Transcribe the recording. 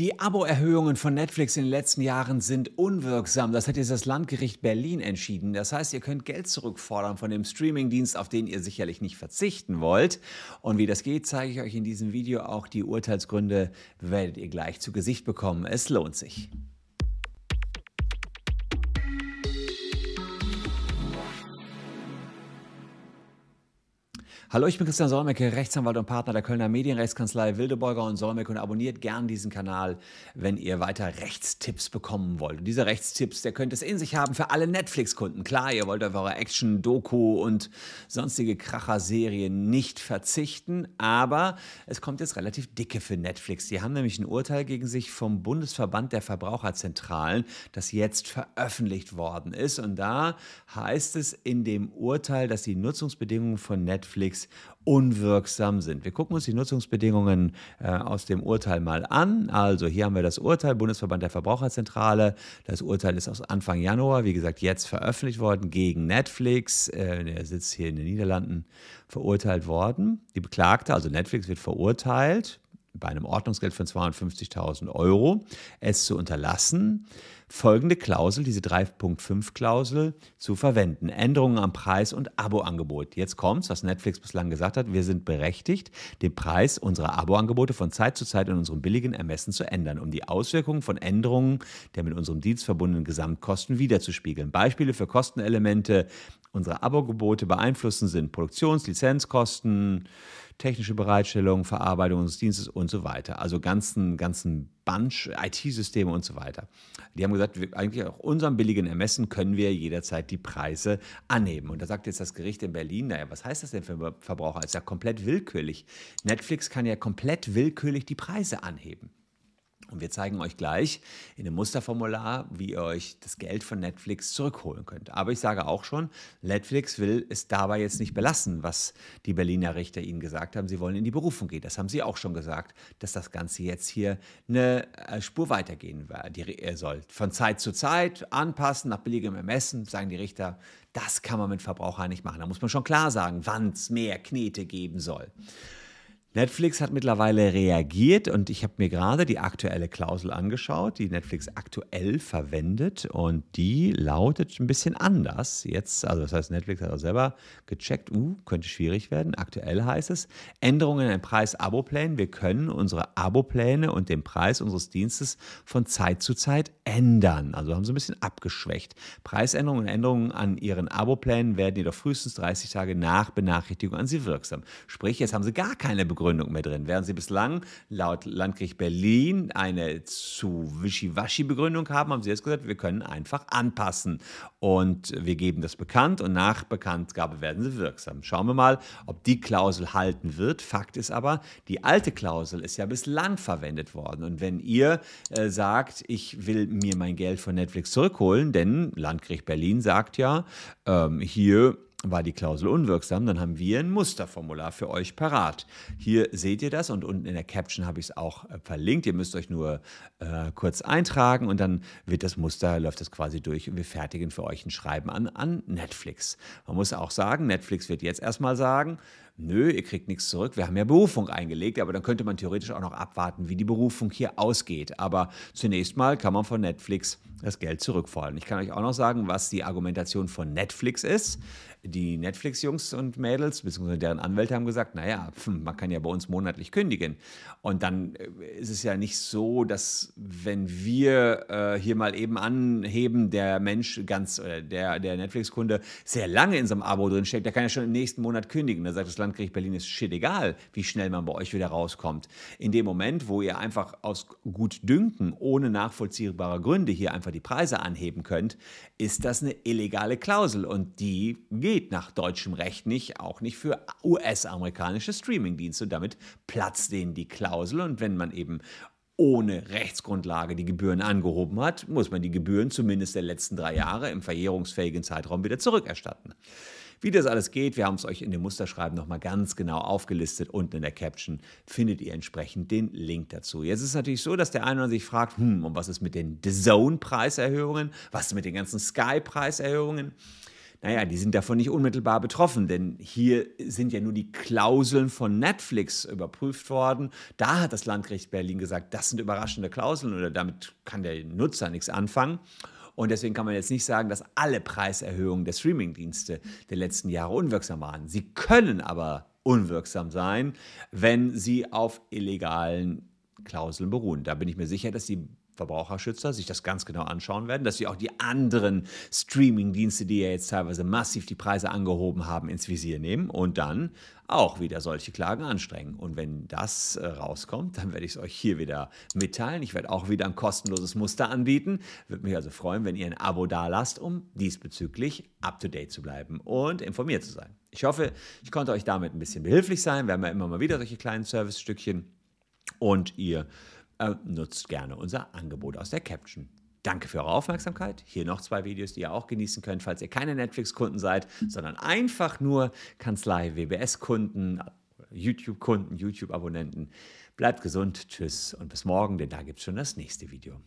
Die Abo-Erhöhungen von Netflix in den letzten Jahren sind unwirksam. Das hat jetzt das Landgericht Berlin entschieden. Das heißt, ihr könnt Geld zurückfordern von dem Streamingdienst, auf den ihr sicherlich nicht verzichten wollt. Und wie das geht, zeige ich euch in diesem Video auch die Urteilsgründe, werdet ihr gleich zu Gesicht bekommen. Es lohnt sich. Hallo, ich bin Christian Solmecke, Rechtsanwalt und Partner der Kölner Medienrechtskanzlei Wildeborger und Solmecke und abonniert gern diesen Kanal, wenn ihr weiter Rechtstipps bekommen wollt. Und diese Rechtstipps, der könnt es in sich haben für alle Netflix-Kunden. Klar, ihr wollt auf eure Action, Doku und sonstige Kracher-Serien nicht verzichten, aber es kommt jetzt relativ dicke für Netflix. Die haben nämlich ein Urteil gegen sich vom Bundesverband der Verbraucherzentralen, das jetzt veröffentlicht worden ist. Und da heißt es in dem Urteil, dass die Nutzungsbedingungen von Netflix unwirksam sind. Wir gucken uns die Nutzungsbedingungen äh, aus dem Urteil mal an. Also hier haben wir das Urteil, Bundesverband der Verbraucherzentrale. Das Urteil ist aus Anfang Januar, wie gesagt, jetzt veröffentlicht worden gegen Netflix. Äh, der sitzt hier in den Niederlanden, verurteilt worden. Die Beklagte, also Netflix, wird verurteilt bei einem Ordnungsgeld von 250.000 Euro, es zu unterlassen, folgende Klausel, diese 3.5-Klausel, zu verwenden. Änderungen am Preis- und Abo-Angebot. Jetzt kommt's, was Netflix bislang gesagt hat. Wir sind berechtigt, den Preis unserer Abo-Angebote von Zeit zu Zeit in unserem billigen Ermessen zu ändern, um die Auswirkungen von Änderungen der mit unserem Dienst verbundenen Gesamtkosten wiederzuspiegeln. Beispiele für Kostenelemente unserer Abo-Angebote beeinflussen sind Produktions-, Lizenzkosten, technische Bereitstellung, Verarbeitung unseres Dienstes und so weiter. Also ganzen, ganzen Bunch, IT-Systeme und so weiter. Die haben gesagt, wir, eigentlich auch unserem billigen Ermessen können wir jederzeit die Preise anheben. Und da sagt jetzt das Gericht in Berlin, naja, was heißt das denn für Verbraucher? Das ist ja komplett willkürlich. Netflix kann ja komplett willkürlich die Preise anheben. Und wir zeigen euch gleich in dem Musterformular, wie ihr euch das Geld von Netflix zurückholen könnt. Aber ich sage auch schon, Netflix will es dabei jetzt nicht belassen, was die Berliner Richter ihnen gesagt haben. Sie wollen in die Berufung gehen. Das haben sie auch schon gesagt, dass das Ganze jetzt hier eine äh, Spur weitergehen soll. Von Zeit zu Zeit anpassen, nach billigem Ermessen, sagen die Richter. Das kann man mit Verbrauchern nicht machen. Da muss man schon klar sagen, wann es mehr Knete geben soll. Netflix hat mittlerweile reagiert und ich habe mir gerade die aktuelle Klausel angeschaut, die Netflix aktuell verwendet und die lautet ein bisschen anders. Jetzt, also das heißt, Netflix hat auch selber gecheckt, uh, könnte schwierig werden. Aktuell heißt es, Änderungen in Preis-Abo-Plänen. Wir können unsere Abo-Pläne und den Preis unseres Dienstes von Zeit zu Zeit ändern. Also haben sie ein bisschen abgeschwächt. Preisänderungen und Änderungen an ihren Abo-Plänen werden jedoch frühestens 30 Tage nach Benachrichtigung an sie wirksam. Sprich, jetzt haben sie gar keine Begründung Begründung mehr drin. Während sie bislang laut Landgericht Berlin eine zu wischiwaschi Begründung haben, haben sie jetzt gesagt, wir können einfach anpassen. Und wir geben das bekannt und nach Bekanntgabe werden sie wirksam. Schauen wir mal, ob die Klausel halten wird. Fakt ist aber, die alte Klausel ist ja bislang verwendet worden. Und wenn ihr äh, sagt, ich will mir mein Geld von Netflix zurückholen, denn Landgericht Berlin sagt ja, ähm, hier war die Klausel unwirksam, dann haben wir ein Musterformular für euch parat. Hier seht ihr das und unten in der Caption habe ich es auch äh, verlinkt. Ihr müsst euch nur äh, kurz eintragen und dann wird das Muster, läuft das quasi durch und wir fertigen für euch ein Schreiben an, an Netflix. Man muss auch sagen, Netflix wird jetzt erstmal sagen, nö, ihr kriegt nichts zurück, wir haben ja Berufung eingelegt, aber dann könnte man theoretisch auch noch abwarten, wie die Berufung hier ausgeht. Aber zunächst mal kann man von Netflix das Geld zurückfordern. Ich kann euch auch noch sagen, was die Argumentation von Netflix ist. Die Netflix-Jungs und Mädels, beziehungsweise deren Anwälte haben gesagt, naja, man kann ja bei uns monatlich kündigen. Und dann äh, ist es ja nicht so, dass wenn wir äh, hier mal eben anheben, der Mensch ganz, oder der, der Netflix-Kunde sehr lange in so einem Abo drinsteckt, der kann ja schon im nächsten Monat kündigen. Da sagt das Landgericht Berlin, ist shit egal, wie schnell man bei euch wieder rauskommt. In dem Moment, wo ihr einfach aus gut Dünken, ohne nachvollziehbare Gründe hier einfach die Preise anheben könnt, ist das eine illegale Klausel und die geht geht nach deutschem Recht nicht, auch nicht für US-amerikanische Streamingdienste. Damit platzt denen die Klausel und wenn man eben ohne Rechtsgrundlage die Gebühren angehoben hat, muss man die Gebühren zumindest der letzten drei Jahre im verjährungsfähigen Zeitraum wieder zurückerstatten. Wie das alles geht, wir haben es euch in dem Musterschreiben nochmal ganz genau aufgelistet. Unten in der Caption findet ihr entsprechend den Link dazu. Jetzt ist es natürlich so, dass der eine sich fragt, hm, und was ist mit den The Zone-Preiserhöhungen? Was ist mit den ganzen Sky-Preiserhöhungen? Naja, die sind davon nicht unmittelbar betroffen, denn hier sind ja nur die Klauseln von Netflix überprüft worden. Da hat das Landgericht Berlin gesagt, das sind überraschende Klauseln oder damit kann der Nutzer nichts anfangen. Und deswegen kann man jetzt nicht sagen, dass alle Preiserhöhungen der Streamingdienste der letzten Jahre unwirksam waren. Sie können aber unwirksam sein, wenn sie auf illegalen Klauseln beruhen. Da bin ich mir sicher, dass die Verbraucherschützer sich das ganz genau anschauen werden, dass sie auch die anderen Streaming-Dienste, die ja jetzt teilweise massiv die Preise angehoben haben, ins Visier nehmen und dann auch wieder solche Klagen anstrengen. Und wenn das äh, rauskommt, dann werde ich es euch hier wieder mitteilen. Ich werde auch wieder ein kostenloses Muster anbieten. Würde mich also freuen, wenn ihr ein Abo dalasst, um diesbezüglich up-to-date zu bleiben und informiert zu sein. Ich hoffe, ich konnte euch damit ein bisschen behilflich sein. Wir haben ja immer mal wieder solche kleinen Service-Stückchen und ihr äh, nutzt gerne unser Angebot aus der Caption. Danke für eure Aufmerksamkeit. Hier noch zwei Videos, die ihr auch genießen könnt, falls ihr keine Netflix-Kunden seid, sondern einfach nur Kanzlei-WBS-Kunden, YouTube-Kunden, YouTube-Abonnenten. Bleibt gesund, tschüss und bis morgen, denn da gibt es schon das nächste Video.